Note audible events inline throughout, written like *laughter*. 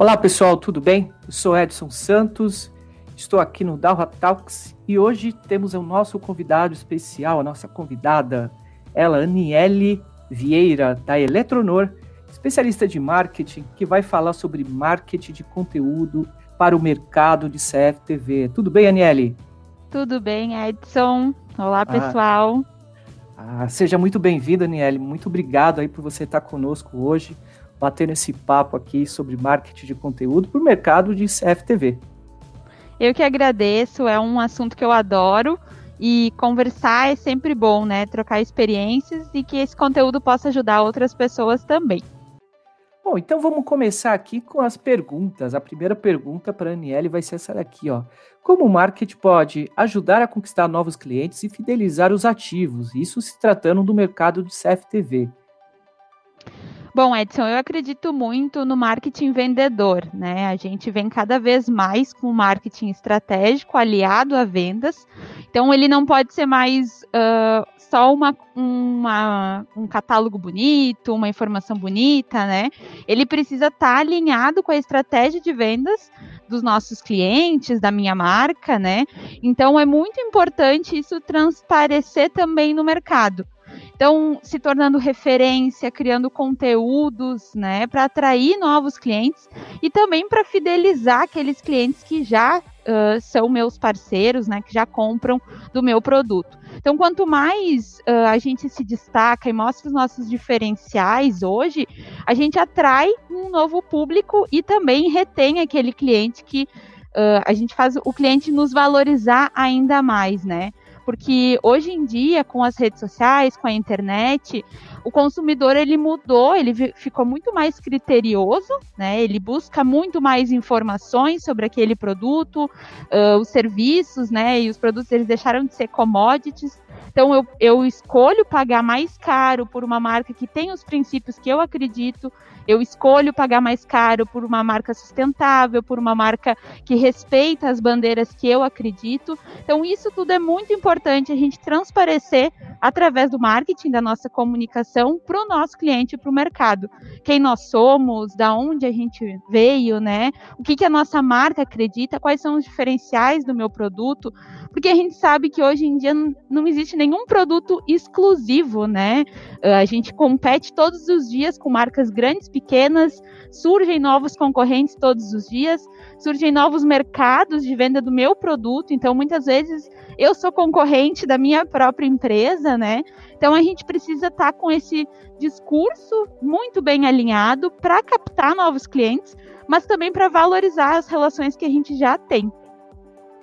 Olá pessoal, tudo bem? Eu sou Edson Santos, estou aqui no Dalha Talks e hoje temos o nosso convidado especial, a nossa convidada, ela, Aniele Vieira, da Eletronor, especialista de marketing, que vai falar sobre marketing de conteúdo para o mercado de CFTV. Tudo bem, Aniele? Tudo bem, Edson. Olá, ah. pessoal. Ah, ah, seja muito bem-vinda, Aniele. Muito obrigado aí por você estar conosco hoje batendo esse papo aqui sobre marketing de conteúdo para o mercado de CFTV. Eu que agradeço, é um assunto que eu adoro e conversar é sempre bom, né? Trocar experiências e que esse conteúdo possa ajudar outras pessoas também. Bom, então vamos começar aqui com as perguntas. A primeira pergunta para a Aniele vai ser essa daqui, ó. Como o marketing pode ajudar a conquistar novos clientes e fidelizar os ativos? Isso se tratando do mercado de CFTV. Bom, Edson, eu acredito muito no marketing vendedor, né? A gente vem cada vez mais com marketing estratégico aliado a vendas. Então, ele não pode ser mais uh, só uma, uma, um catálogo bonito, uma informação bonita, né? Ele precisa estar tá alinhado com a estratégia de vendas dos nossos clientes, da minha marca, né? Então, é muito importante isso transparecer também no mercado. Então, se tornando referência, criando conteúdos, né, para atrair novos clientes e também para fidelizar aqueles clientes que já uh, são meus parceiros, né, que já compram do meu produto. Então, quanto mais uh, a gente se destaca e mostra os nossos diferenciais hoje, a gente atrai um novo público e também retém aquele cliente que uh, a gente faz o cliente nos valorizar ainda mais, né? Porque hoje em dia, com as redes sociais, com a internet, o consumidor ele mudou, ele ficou muito mais criterioso, né? Ele busca muito mais informações sobre aquele produto, uh, os serviços, né? E os produtos eles deixaram de ser commodities. Então eu, eu escolho pagar mais caro por uma marca que tem os princípios que eu acredito, eu escolho pagar mais caro por uma marca sustentável, por uma marca que respeita as bandeiras que eu acredito. Então, isso tudo é muito importante a gente transparecer através do marketing, da nossa comunicação, para o nosso cliente e para o mercado. Quem nós somos, da onde a gente veio, né? O que, que a nossa marca acredita, quais são os diferenciais do meu produto, porque a gente sabe que hoje em dia não existe nenhum produto exclusivo, né? A gente compete todos os dias com marcas grandes, pequenas, surgem novos concorrentes todos os dias, surgem novos mercados de venda do meu produto, então muitas vezes eu sou concorrente da minha própria empresa, né? Então a gente precisa estar tá com esse discurso muito bem alinhado para captar novos clientes, mas também para valorizar as relações que a gente já tem.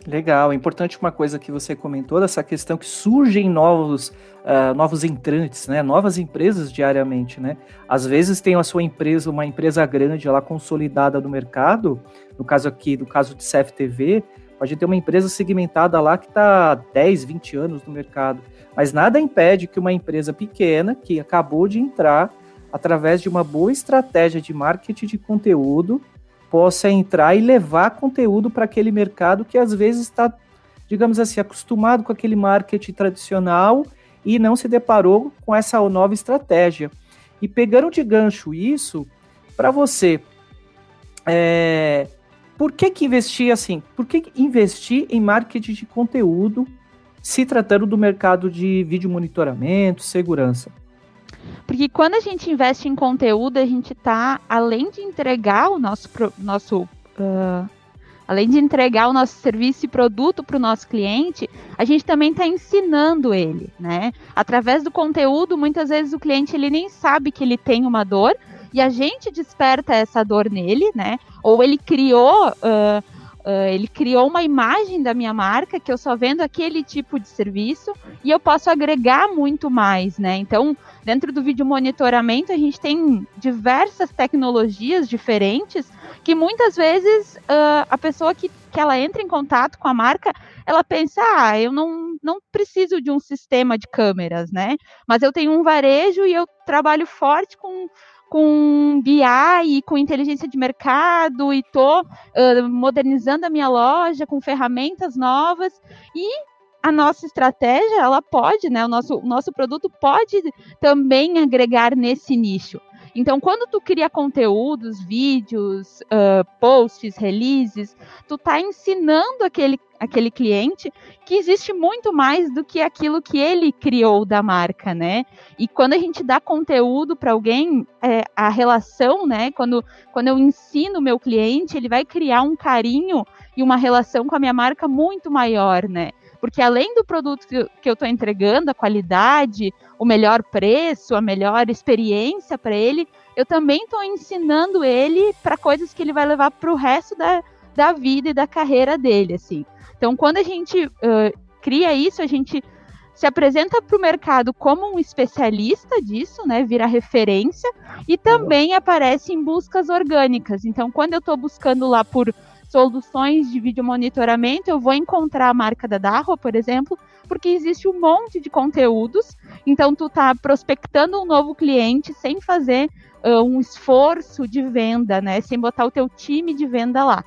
Legal, é importante uma coisa que você comentou dessa questão que surgem novos, uh, novos entrantes, né? Novas empresas diariamente, né? Às vezes tem a sua empresa, uma empresa grande, ela consolidada no mercado, no caso aqui, no caso de CFTV, pode ter uma empresa segmentada lá que está há 10, 20 anos no mercado, mas nada impede que uma empresa pequena, que acabou de entrar, através de uma boa estratégia de marketing de conteúdo, possa entrar e levar conteúdo para aquele mercado que às vezes está, digamos assim, acostumado com aquele marketing tradicional e não se deparou com essa nova estratégia. E pegando de gancho isso, para você, é, por que, que investir assim? Por que investir em marketing de conteúdo se tratando do mercado de vídeo monitoramento, segurança? Porque quando a gente investe em conteúdo, a gente está, além de entregar o nosso, nosso uh, além de entregar o nosso serviço e produto para o nosso cliente, a gente também está ensinando ele, né? Através do conteúdo, muitas vezes o cliente ele nem sabe que ele tem uma dor e a gente desperta essa dor nele, né? Ou ele criou uh, Uh, ele criou uma imagem da minha marca que eu só vendo aquele tipo de serviço e eu posso agregar muito mais, né? Então, dentro do vídeo monitoramento, a gente tem diversas tecnologias diferentes que muitas vezes uh, a pessoa que, que ela entra em contato com a marca, ela pensa, ah, eu não, não preciso de um sistema de câmeras, né? Mas eu tenho um varejo e eu trabalho forte com com BI e com inteligência de mercado e tô uh, modernizando a minha loja com ferramentas novas e a nossa estratégia ela pode, né? O nosso, o nosso produto pode também agregar nesse nicho. Então, quando tu cria conteúdos, vídeos, uh, posts, releases, tu tá ensinando aquele, aquele cliente que existe muito mais do que aquilo que ele criou da marca, né? E quando a gente dá conteúdo para alguém, é, a relação, né? Quando, quando eu ensino o meu cliente, ele vai criar um carinho e uma relação com a minha marca muito maior, né? Porque além do produto que eu estou entregando, a qualidade, o melhor preço, a melhor experiência para ele, eu também estou ensinando ele para coisas que ele vai levar para o resto da, da vida e da carreira dele, assim. Então, quando a gente uh, cria isso, a gente se apresenta para o mercado como um especialista disso, né? Vira referência e também aparece em buscas orgânicas. Então, quando eu estou buscando lá por soluções de vídeo monitoramento, eu vou encontrar a marca da Darro, por exemplo, porque existe um monte de conteúdos. Então, tu tá prospectando um novo cliente sem fazer uh, um esforço de venda, né? Sem botar o teu time de venda lá.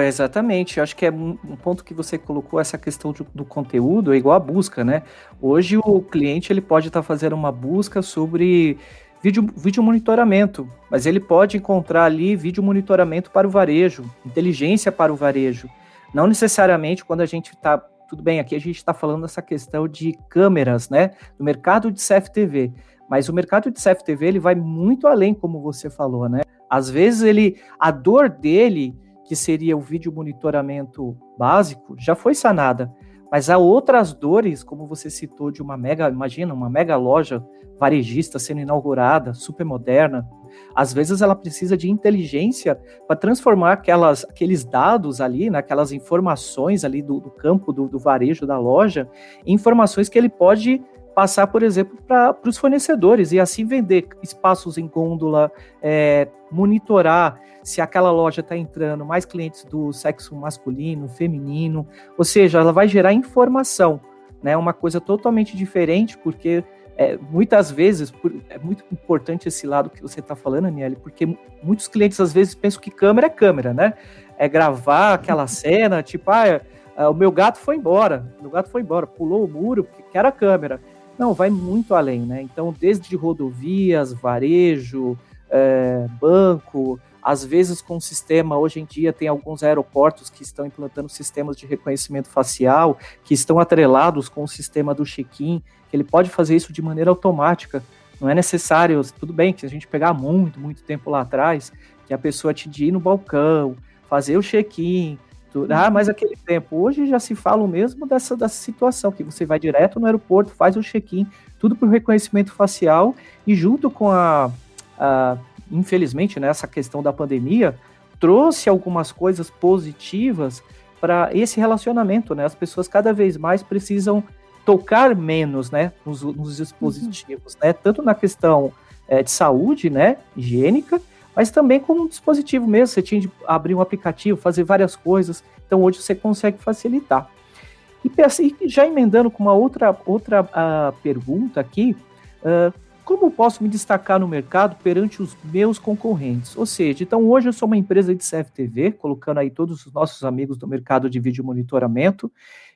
Exatamente. Eu acho que é um ponto que você colocou essa questão do, do conteúdo é igual a busca, né? Hoje o cliente ele pode estar tá fazendo uma busca sobre vídeo, vídeo monitoramento, mas ele pode encontrar ali vídeo monitoramento para o varejo, inteligência para o varejo. Não necessariamente quando a gente está. Tudo bem, aqui a gente está falando dessa questão de câmeras, né? Do mercado de CFTV. Mas o mercado de CFTV ele vai muito além, como você falou, né? Às vezes ele. A dor dele, que seria o vídeo monitoramento básico, já foi sanada. Mas há outras dores, como você citou, de uma mega, imagina, uma mega loja varejista sendo inaugurada, super moderna. Às vezes ela precisa de inteligência para transformar aquelas, aqueles dados ali, né, informações ali do, do campo do, do, varejo da loja, em informações que ele pode passar, por exemplo, para os fornecedores e assim vender espaços em gôndola, é, monitorar se aquela loja está entrando mais clientes do sexo masculino, feminino, ou seja, ela vai gerar informação, né? Uma coisa totalmente diferente, porque é, muitas vezes por, é muito importante esse lado que você está falando, Aniele, porque muitos clientes às vezes pensam que câmera é câmera, né? É gravar aquela cena, tipo, ah, é, o meu gato foi embora, meu gato foi embora, pulou o muro, porque era a câmera. Não, vai muito além, né? Então, desde rodovias, varejo, é, banco, às vezes com sistema, hoje em dia tem alguns aeroportos que estão implantando sistemas de reconhecimento facial, que estão atrelados com o sistema do check-in, que ele pode fazer isso de maneira automática. Não é necessário, tudo bem que a gente pegar muito, muito tempo lá atrás, que a pessoa te ir no balcão, fazer o check-in, ah, mas aquele tempo. Hoje já se fala o mesmo dessa, dessa situação, que você vai direto no aeroporto, faz o check-in, tudo por reconhecimento facial, e junto com a, a infelizmente, né, essa questão da pandemia trouxe algumas coisas positivas para esse relacionamento, né? As pessoas cada vez mais precisam tocar menos, né, nos, nos dispositivos, uhum. né? Tanto na questão é, de saúde, né, higiênica, mas também como um dispositivo mesmo. Você tinha de abrir um aplicativo, fazer várias coisas. Então hoje você consegue facilitar. E assim, já emendando com uma outra, outra uh, pergunta aqui, uh, como posso me destacar no mercado perante os meus concorrentes? Ou seja, então hoje eu sou uma empresa de CFTV, colocando aí todos os nossos amigos do mercado de vídeo monitoramento,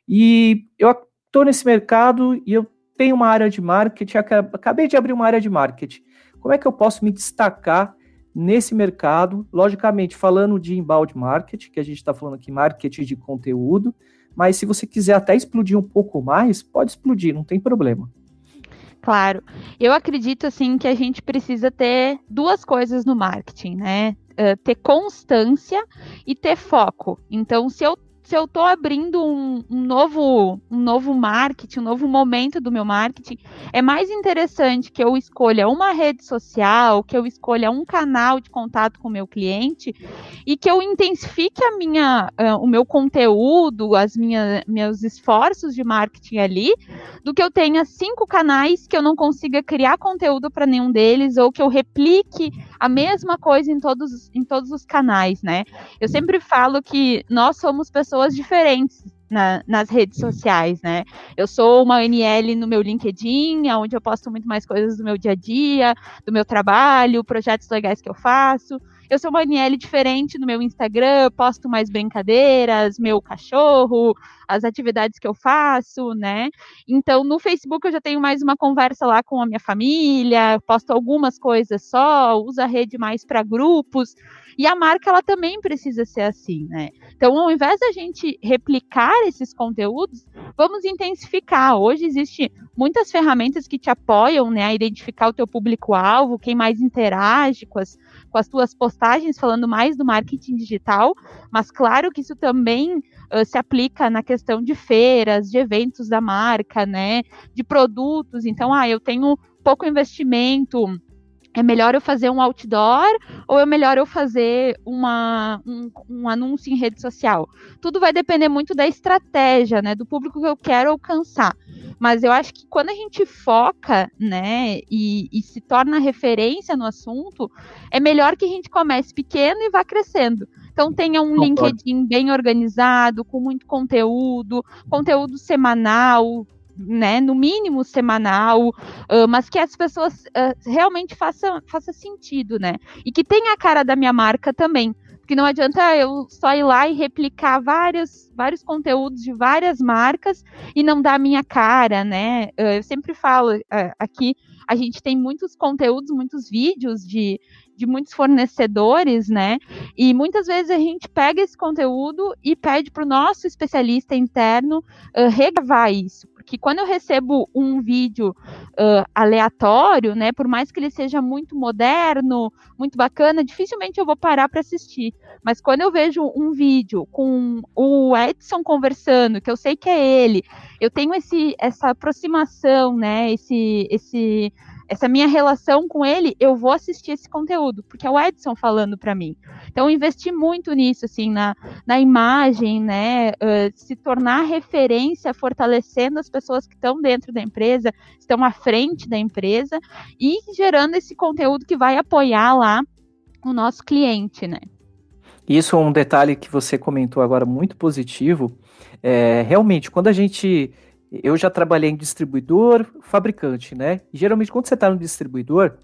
e eu estou nesse mercado e eu tenho uma área de marketing, acabei de abrir uma área de marketing. Como é que eu posso me destacar nesse mercado? Logicamente, falando de inbound marketing, que a gente está falando aqui marketing de conteúdo, mas se você quiser até explodir um pouco mais, pode explodir, não tem problema. Claro. Eu acredito assim que a gente precisa ter duas coisas no marketing, né? Uh, ter constância e ter foco. Então, se eu se eu estou abrindo um, um, novo, um novo marketing, um novo momento do meu marketing, é mais interessante que eu escolha uma rede social, que eu escolha um canal de contato com o meu cliente e que eu intensifique a minha, uh, o meu conteúdo, as minhas meus esforços de marketing ali, do que eu tenha cinco canais que eu não consiga criar conteúdo para nenhum deles ou que eu replique a mesma coisa em todos, em todos os canais, né? Eu sempre falo que nós somos pessoas pessoas diferentes. Na, nas redes sociais, né? Eu sou uma NL no meu LinkedIn, onde eu posto muito mais coisas do meu dia a dia, do meu trabalho, projetos legais que eu faço. Eu sou uma NL diferente no meu Instagram, posto mais brincadeiras, meu cachorro, as atividades que eu faço, né? Então, no Facebook eu já tenho mais uma conversa lá com a minha família, posto algumas coisas só, uso a rede mais para grupos. E a marca ela também precisa ser assim, né? Então, ao invés da gente replicar esses conteúdos, vamos intensificar. Hoje existe muitas ferramentas que te apoiam, né, a identificar o teu público-alvo, quem mais interage com as, com as tuas postagens, falando mais do marketing digital, mas claro que isso também uh, se aplica na questão de feiras, de eventos da marca, né, de produtos. Então, ah, eu tenho pouco investimento é melhor eu fazer um outdoor ou é melhor eu fazer uma, um, um, anúncio em rede social? Tudo vai depender muito da estratégia, né? Do público que eu quero alcançar. Mas eu acho que quando a gente foca, né, e, e se torna referência no assunto, é melhor que a gente comece pequeno e vá crescendo. Então tenha um LinkedIn bem organizado, com muito conteúdo, conteúdo semanal, né, no mínimo semanal, uh, mas que as pessoas uh, realmente façam faça sentido, né? E que tenha a cara da minha marca também. Porque não adianta eu só ir lá e replicar vários, vários conteúdos de várias marcas e não dar a minha cara, né? Eu sempre falo aqui, a gente tem muitos conteúdos, muitos vídeos de, de muitos fornecedores, né? E muitas vezes a gente pega esse conteúdo e pede para o nosso especialista interno uh, regravar isso que quando eu recebo um vídeo uh, aleatório, né, por mais que ele seja muito moderno, muito bacana, dificilmente eu vou parar para assistir. Mas quando eu vejo um vídeo com o Edson conversando, que eu sei que é ele, eu tenho esse, essa aproximação, né, esse, esse essa minha relação com ele, eu vou assistir esse conteúdo, porque é o Edson falando para mim. Então, investi muito nisso, assim, na, na imagem, né, uh, se tornar referência, fortalecendo as pessoas que estão dentro da empresa, estão à frente da empresa e gerando esse conteúdo que vai apoiar lá o nosso cliente, né. Isso é um detalhe que você comentou agora muito positivo. É, realmente, quando a gente eu já trabalhei em distribuidor, fabricante, né? Geralmente, quando você está no distribuidor,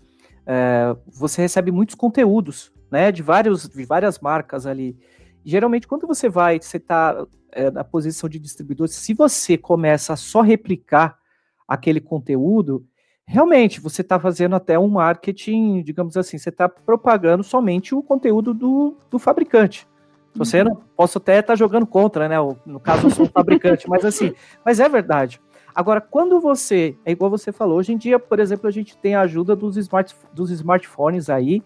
é, você recebe muitos conteúdos, né? De, vários, de várias marcas ali. Geralmente, quando você vai, você está é, na posição de distribuidor, se você começa a só replicar aquele conteúdo, realmente você está fazendo até um marketing, digamos assim, você está propagando somente o conteúdo do, do fabricante. Você não posso até estar tá jogando contra, né? No caso, eu sou um fabricante, mas assim, mas é verdade. Agora, quando você, é igual você falou, hoje em dia, por exemplo, a gente tem a ajuda dos, smart, dos smartphones aí,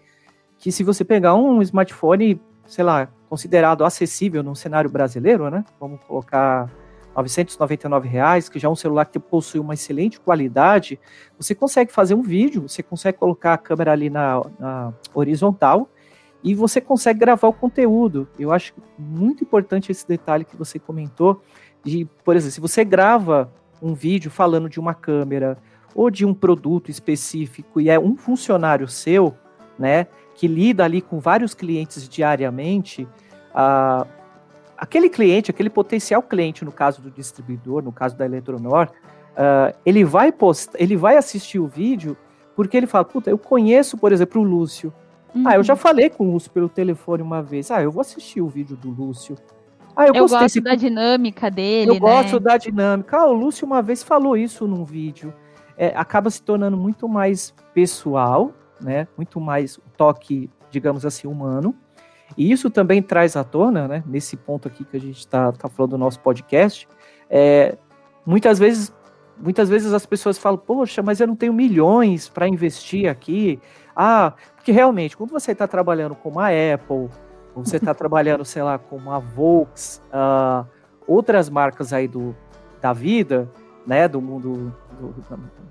que se você pegar um smartphone, sei lá, considerado acessível no cenário brasileiro, né? Vamos colocar 999 reais, que já é um celular que possui uma excelente qualidade, você consegue fazer um vídeo, você consegue colocar a câmera ali na, na horizontal e você consegue gravar o conteúdo. Eu acho muito importante esse detalhe que você comentou, de, por exemplo, se você grava um vídeo falando de uma câmera ou de um produto específico e é um funcionário seu, né, que lida ali com vários clientes diariamente, aquele cliente, aquele potencial cliente, no caso do distribuidor, no caso da Eletronor, uh, ele vai postar, ele vai assistir o vídeo porque ele fala, puta, eu conheço, por exemplo, o Lúcio, Uhum. Ah, eu já uhum. falei com o Lúcio pelo telefone uma vez. Ah, eu vou assistir o vídeo do Lúcio. Ah, eu, eu gosto da dinâmica dele. Eu né? gosto da dinâmica. Ah, o Lúcio uma vez falou isso num vídeo. É, acaba se tornando muito mais pessoal, né? Muito mais toque, digamos assim, humano. E isso também traz à tona, né? Nesse ponto aqui que a gente está tá falando do nosso podcast. É, muitas vezes, muitas vezes as pessoas falam, poxa, mas eu não tenho milhões para investir aqui. Ah, porque realmente, quando você está trabalhando com uma Apple, ou você está *laughs* trabalhando, sei lá, com uma Volks, uh, outras marcas aí do, da vida, né, do mundo, do,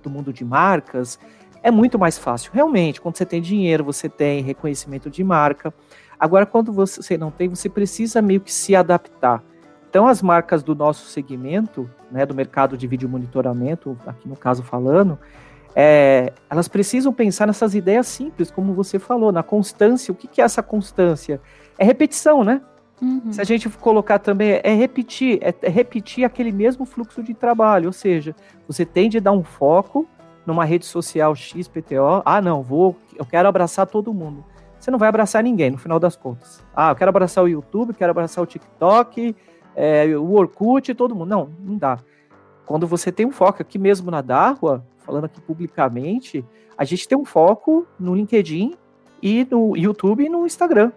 do mundo de marcas, é muito mais fácil. Realmente, quando você tem dinheiro, você tem reconhecimento de marca. Agora, quando você não tem, você precisa meio que se adaptar. Então, as marcas do nosso segmento, né, do mercado de vídeo monitoramento, aqui no caso falando, é, elas precisam pensar nessas ideias simples, como você falou, na constância. O que, que é essa constância? É repetição, né? Uhum. Se a gente colocar também, é repetir, é, repetir aquele mesmo fluxo de trabalho, ou seja, você tem de dar um foco numa rede social XPTO, ah, não, vou, eu quero abraçar todo mundo. Você não vai abraçar ninguém, no final das contas. Ah, eu quero abraçar o YouTube, quero abraçar o TikTok, é, o Orkut, todo mundo. Não, não dá. Quando você tem um foco aqui mesmo na Darwa, falando aqui publicamente, a gente tem um foco no LinkedIn e no YouTube e no Instagram.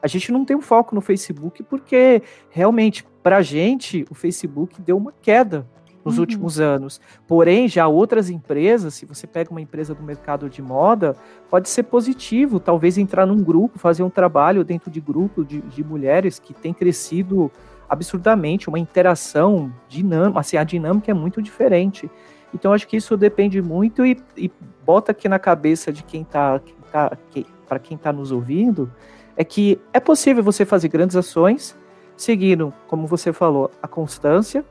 A gente não tem um foco no Facebook porque realmente, para a gente, o Facebook deu uma queda nos uhum. últimos anos. Porém, já outras empresas, se você pega uma empresa do mercado de moda, pode ser positivo, talvez entrar num grupo, fazer um trabalho dentro de grupo de, de mulheres que tem crescido absurdamente, uma interação dinâmica, assim, a dinâmica é muito diferente. Então, acho que isso depende muito e, e bota aqui na cabeça de quem está, tá, que, para quem está nos ouvindo, é que é possível você fazer grandes ações, seguindo, como você falou, a constância,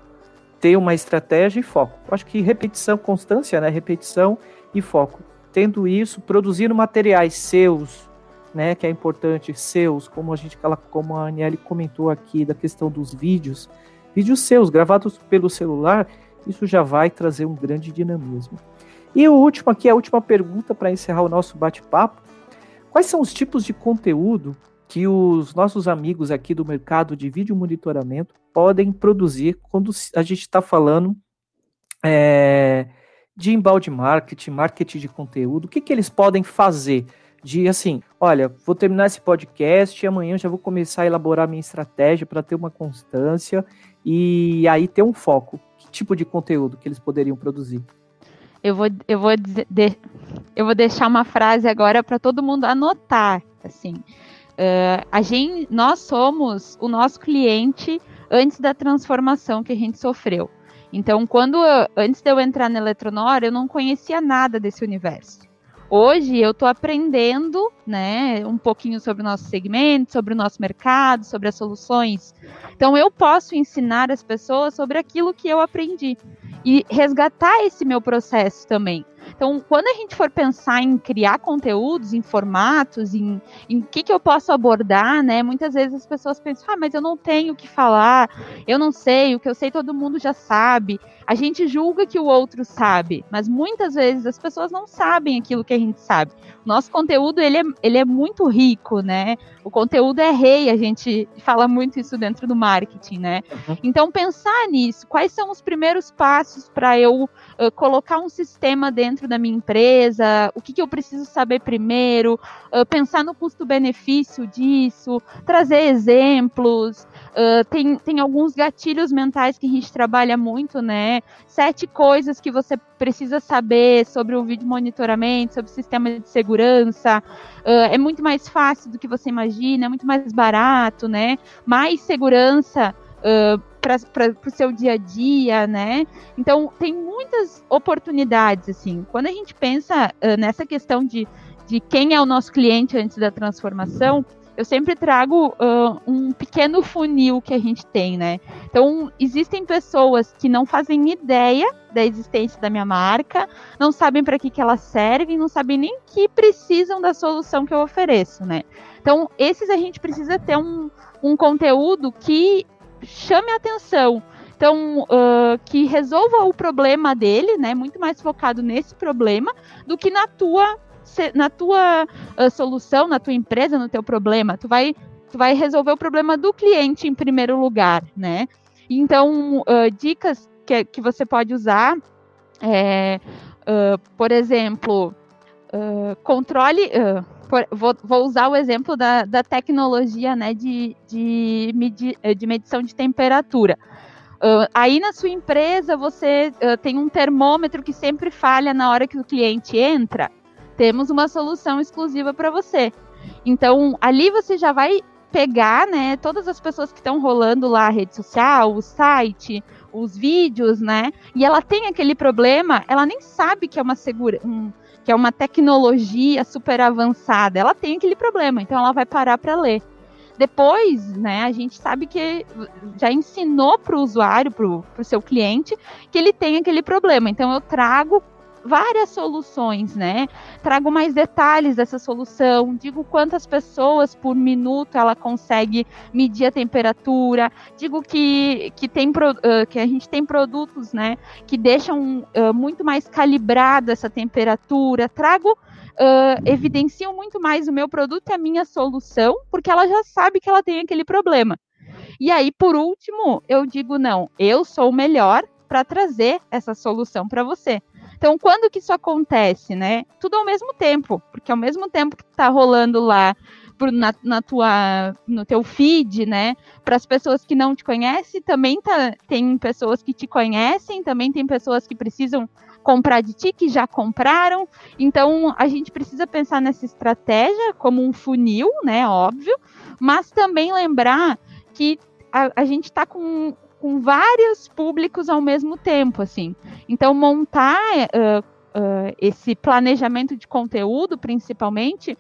ter uma estratégia e foco. Eu acho que repetição, constância, né? Repetição e foco. Tendo isso, produzindo materiais seus, né? Que é importante, seus, como a gente, como a Aniele comentou aqui, da questão dos vídeos, vídeos seus, gravados pelo celular, isso já vai trazer um grande dinamismo. E o último aqui, a última pergunta para encerrar o nosso bate-papo. Quais são os tipos de conteúdo que os nossos amigos aqui do mercado de vídeo monitoramento podem produzir quando a gente está falando é, de embalde marketing, marketing de conteúdo, o que, que eles podem fazer? De assim, olha, vou terminar esse podcast e amanhã já vou começar a elaborar minha estratégia para ter uma constância e aí ter um foco. Tipo de conteúdo que eles poderiam produzir? Eu vou, eu vou, de, eu vou deixar uma frase agora para todo mundo anotar, assim. Uh, a gente, nós somos o nosso cliente antes da transformação que a gente sofreu. Então, quando eu, antes de eu entrar na Eletronor, eu não conhecia nada desse universo. Hoje eu estou aprendendo, né, um pouquinho sobre o nosso segmento, sobre o nosso mercado, sobre as soluções. Então eu posso ensinar as pessoas sobre aquilo que eu aprendi e resgatar esse meu processo também. Então, quando a gente for pensar em criar conteúdos, em formatos, em o que, que eu posso abordar, né? Muitas vezes as pessoas pensam, ah, mas eu não tenho o que falar, eu não sei, o que eu sei todo mundo já sabe. A gente julga que o outro sabe, mas muitas vezes as pessoas não sabem aquilo que a gente sabe. Nosso conteúdo, ele é, ele é muito rico, né? O conteúdo é rei, a gente fala muito isso dentro do marketing, né? Uhum. Então, pensar nisso, quais são os primeiros passos para eu uh, colocar um sistema dentro da minha empresa, o que, que eu preciso saber primeiro, uh, pensar no custo-benefício disso, trazer exemplos, Uh, tem, tem alguns gatilhos mentais que a gente trabalha muito, né? Sete coisas que você precisa saber sobre o vídeo monitoramento, sobre o sistema de segurança. É muito mais fácil do que você imagina, é muito mais barato, né? Mais segurança. Uh, para o seu dia a dia, né? Então, tem muitas oportunidades, assim. Quando a gente pensa uh, nessa questão de, de quem é o nosso cliente antes da transformação, eu sempre trago uh, um pequeno funil que a gente tem, né? Então, existem pessoas que não fazem ideia da existência da minha marca, não sabem para que, que ela serve, não sabem nem que precisam da solução que eu ofereço, né? Então, esses a gente precisa ter um, um conteúdo que chame a atenção. Então, uh, que resolva o problema dele, né? Muito mais focado nesse problema do que na tua na tua uh, solução, na tua empresa, no teu problema. Tu vai, tu vai resolver o problema do cliente em primeiro lugar, né? Então, uh, dicas que, que você pode usar é, por exemplo, controle. Por, vou, vou, usar o exemplo da, da tecnologia né, de, de, medi, de medição de temperatura. Uh, aí na sua empresa você uh, tem um termômetro que sempre falha na hora que o cliente entra temos uma solução exclusiva para você. Então, ali você já vai pegar, né, todas as pessoas que estão rolando lá a rede social, o site, os vídeos, né? E ela tem aquele problema, ela nem sabe que é uma segura, um, que é uma tecnologia super avançada. Ela tem aquele problema, então ela vai parar para ler. Depois, né, a gente sabe que já ensinou para o usuário, para o seu cliente, que ele tem aquele problema. Então eu trago várias soluções, né? Trago mais detalhes dessa solução, digo quantas pessoas por minuto ela consegue medir a temperatura, digo que, que, tem, que a gente tem produtos, né, que deixam uh, muito mais calibrada essa temperatura, trago Uh, evidenciam muito mais o meu produto e a minha solução, porque ela já sabe que ela tem aquele problema. E aí, por último, eu digo: não, eu sou o melhor para trazer essa solução para você. Então, quando que isso acontece, né? Tudo ao mesmo tempo, porque ao mesmo tempo que está rolando lá na, na, tua, no teu feed, né? Para as pessoas que não te conhecem, também tá, tem pessoas que te conhecem, também tem pessoas que precisam comprar de ti, que já compraram. Então, a gente precisa pensar nessa estratégia como um funil, né? Óbvio, mas também lembrar que a, a gente está com com vários públicos ao mesmo tempo, assim. Então, montar uh, uh, esse planejamento de conteúdo, principalmente,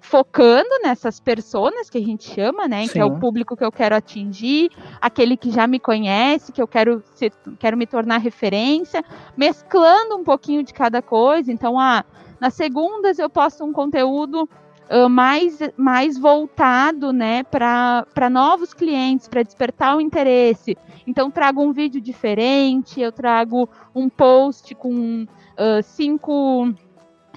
focando nessas pessoas que a gente chama, né? Sim. Que é o público que eu quero atingir, aquele que já me conhece, que eu quero, ser, quero me tornar referência, mesclando um pouquinho de cada coisa. Então, ah, nas segundas eu posto um conteúdo mais, mais voltado né, para novos clientes, para despertar o interesse. Então, trago um vídeo diferente, eu trago um post com uh, cinco,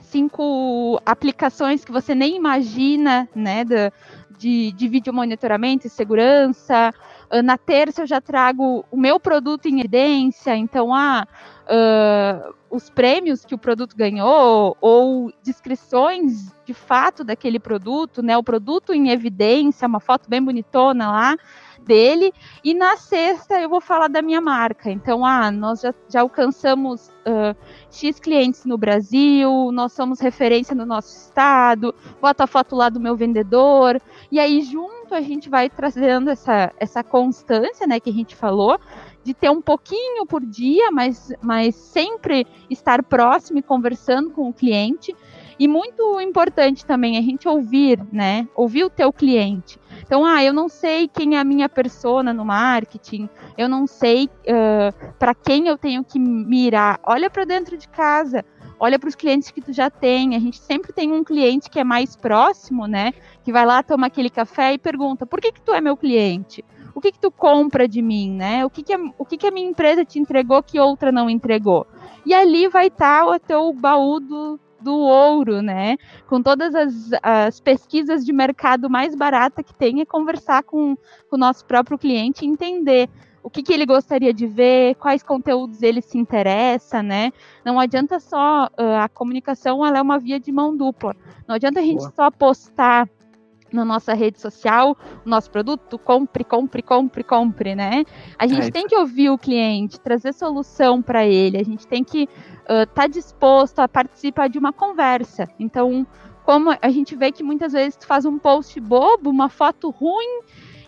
cinco aplicações que você nem imagina, né, de, de, de vídeo monitoramento e segurança. Uh, na terça eu já trago o meu produto em evidência, então, ah, uh, os prêmios que o produto ganhou ou descrições de fato daquele produto, né? O produto em evidência, uma foto bem bonitona lá dele. E na sexta eu vou falar da minha marca. Então, ah, nós já, já alcançamos uh, X clientes no Brasil, nós somos referência no nosso estado, bota a foto lá do meu vendedor. E aí, junto, a gente vai trazendo essa, essa constância, né, que a gente falou, de ter um pouquinho por dia, mas, mas sempre estar próximo e conversando com o cliente. E muito importante também a gente ouvir, né? Ouvir o teu cliente. Então, ah, eu não sei quem é a minha persona no marketing, eu não sei uh, para quem eu tenho que mirar. Olha para dentro de casa, olha para os clientes que tu já tem. A gente sempre tem um cliente que é mais próximo, né? Que vai lá tomar aquele café e pergunta: por que, que tu é meu cliente? O que que tu compra de mim, né? O que que a, o que que a minha empresa te entregou que outra não entregou? E ali vai estar tá o teu baú do, do ouro, né? Com todas as, as, pesquisas de mercado mais barata que tem, é conversar com, com o nosso próprio cliente e entender o que, que ele gostaria de ver, quais conteúdos ele se interessa, né? Não adianta só uh, a comunicação, ela é uma via de mão dupla. Não adianta a gente Boa. só postar na nossa rede social o nosso produto, compre, compre, compre, compre, né? A gente é tem que ouvir o cliente, trazer solução para ele, a gente tem que estar uh, tá disposto a participar de uma conversa. Então, como a gente vê que muitas vezes tu faz um post bobo, uma foto ruim,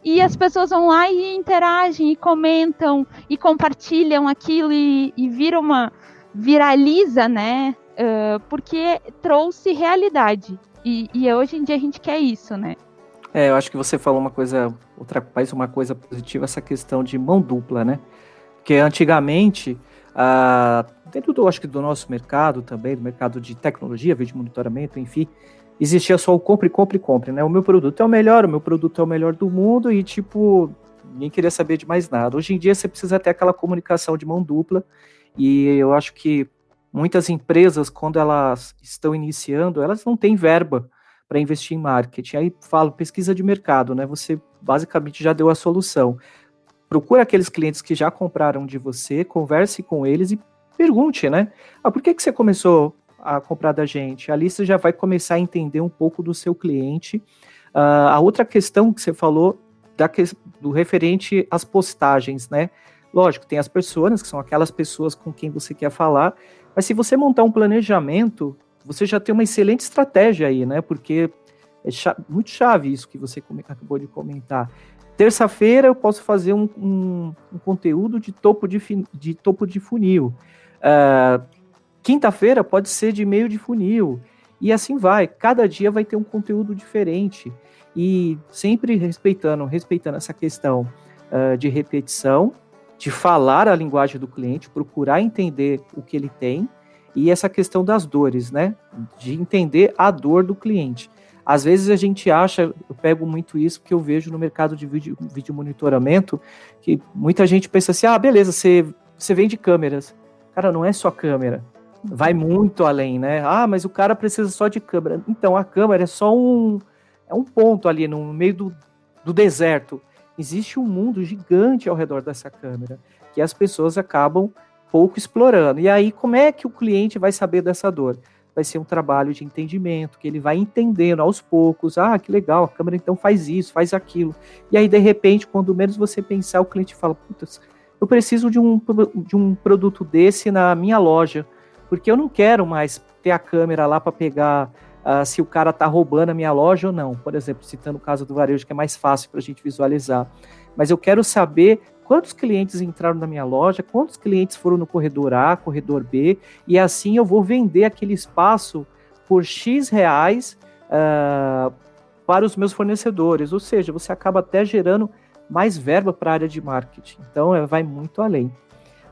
e as pessoas vão lá e interagem, e comentam, e compartilham aquilo, e, e vira uma. viraliza, né? Uh, porque trouxe realidade. E, e hoje em dia a gente quer isso, né? É, eu acho que você falou uma coisa, outra mais uma coisa positiva, essa questão de mão dupla, né? Porque antigamente, ah, dentro do, acho que do nosso mercado também, do mercado de tecnologia, vídeo monitoramento, enfim, existia só o compre, compre, compre, né? O meu produto é o melhor, o meu produto é o melhor do mundo e, tipo, ninguém queria saber de mais nada. Hoje em dia você precisa ter aquela comunicação de mão dupla e eu acho que muitas empresas, quando elas estão iniciando, elas não têm verba para investir em marketing. Aí falo pesquisa de mercado, né? Você basicamente já deu a solução. Procure aqueles clientes que já compraram de você, converse com eles e pergunte, né? Ah, por que, que você começou a comprar da gente? Ali você já vai começar a entender um pouco do seu cliente. Uh, a outra questão que você falou da que, do referente às postagens, né? Lógico, tem as pessoas, que são aquelas pessoas com quem você quer falar, mas se você montar um planejamento, você já tem uma excelente estratégia aí, né? Porque é muito chave isso que você acabou de comentar. Terça-feira eu posso fazer um, um, um, conteúdo de topo de, de topo de funil. Uh, Quinta-feira pode ser de meio de funil. E assim vai. Cada dia vai ter um conteúdo diferente. E sempre respeitando, respeitando essa questão uh, de repetição de falar a linguagem do cliente, procurar entender o que ele tem e essa questão das dores, né? De entender a dor do cliente. Às vezes a gente acha, eu pego muito isso porque eu vejo no mercado de vídeo, vídeo monitoramento, que muita gente pensa assim: ah, beleza, você, você vende câmeras. Cara, não é só câmera. Vai muito além, né? Ah, mas o cara precisa só de câmera. Então, a câmera é só um, é um ponto ali no meio do, do deserto. Existe um mundo gigante ao redor dessa câmera que as pessoas acabam pouco explorando. E aí, como é que o cliente vai saber dessa dor? vai ser um trabalho de entendimento, que ele vai entendendo aos poucos, ah, que legal, a câmera então faz isso, faz aquilo. E aí, de repente, quando menos você pensar, o cliente fala, putz, eu preciso de um, de um produto desse na minha loja, porque eu não quero mais ter a câmera lá para pegar uh, se o cara está roubando a minha loja ou não. Por exemplo, citando o caso do varejo, que é mais fácil para a gente visualizar. Mas eu quero saber quantos clientes entraram na minha loja, quantos clientes foram no corredor A, corredor B, e assim eu vou vender aquele espaço por X reais uh, para os meus fornecedores. Ou seja, você acaba até gerando mais verba para a área de marketing. Então, é, vai muito além.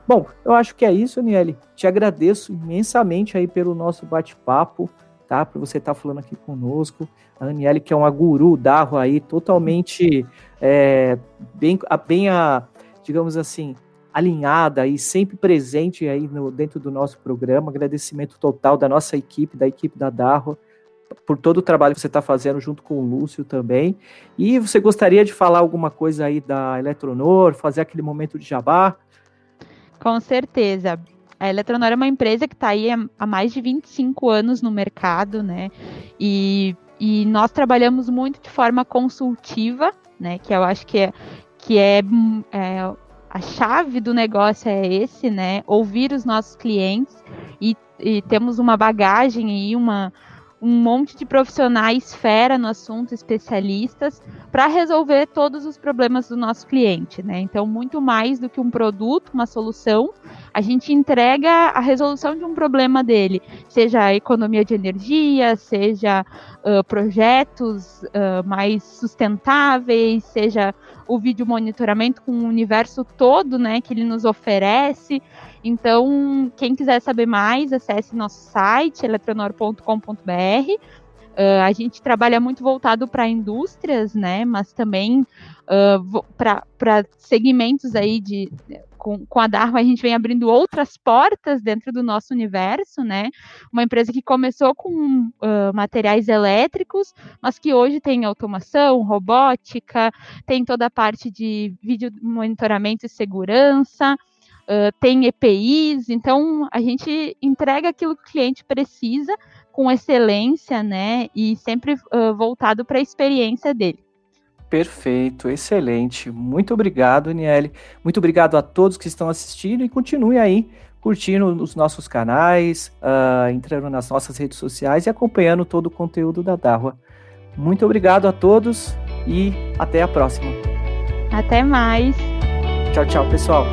Bom, eu acho que é isso, Aniele. Te agradeço imensamente aí pelo nosso bate-papo, tá? Por você estar tá falando aqui conosco. A Aniele, que é uma guru da aí, totalmente é, bem, bem a, digamos assim, alinhada e sempre presente aí no, dentro do nosso programa. Agradecimento total da nossa equipe, da equipe da Darro, por todo o trabalho que você está fazendo junto com o Lúcio também. E você gostaria de falar alguma coisa aí da Eletronor, fazer aquele momento de jabá? Com certeza. A Eletronor é uma empresa que está aí há mais de 25 anos no mercado, né? E, e nós trabalhamos muito de forma consultiva, né? Que eu acho que é, que é, é a chave do negócio é esse, né? Ouvir os nossos clientes e, e temos uma bagagem e uma um monte de profissionais fera no assunto, especialistas, para resolver todos os problemas do nosso cliente, né? Então, muito mais do que um produto, uma solução, a gente entrega a resolução de um problema dele, seja a economia de energia, seja uh, projetos uh, mais sustentáveis, seja o vídeo monitoramento com o universo todo, né, que ele nos oferece. Então, quem quiser saber mais, acesse nosso site eletronor.com.br. Uh, a gente trabalha muito voltado para indústrias, né? Mas também uh, para segmentos aí de. Com, com a Darwin, a gente vem abrindo outras portas dentro do nosso universo, né? Uma empresa que começou com uh, materiais elétricos, mas que hoje tem automação, robótica, tem toda a parte de vídeo monitoramento e segurança uh, tem EPIs, então a gente entrega aquilo que o cliente precisa com excelência, né? E sempre uh, voltado para a experiência dele. Perfeito, excelente. Muito obrigado, Aniele. Muito obrigado a todos que estão assistindo e continue aí curtindo os nossos canais, uh, entrando nas nossas redes sociais e acompanhando todo o conteúdo da Darwa. Muito obrigado a todos e até a próxima. Até mais. Tchau, tchau, pessoal.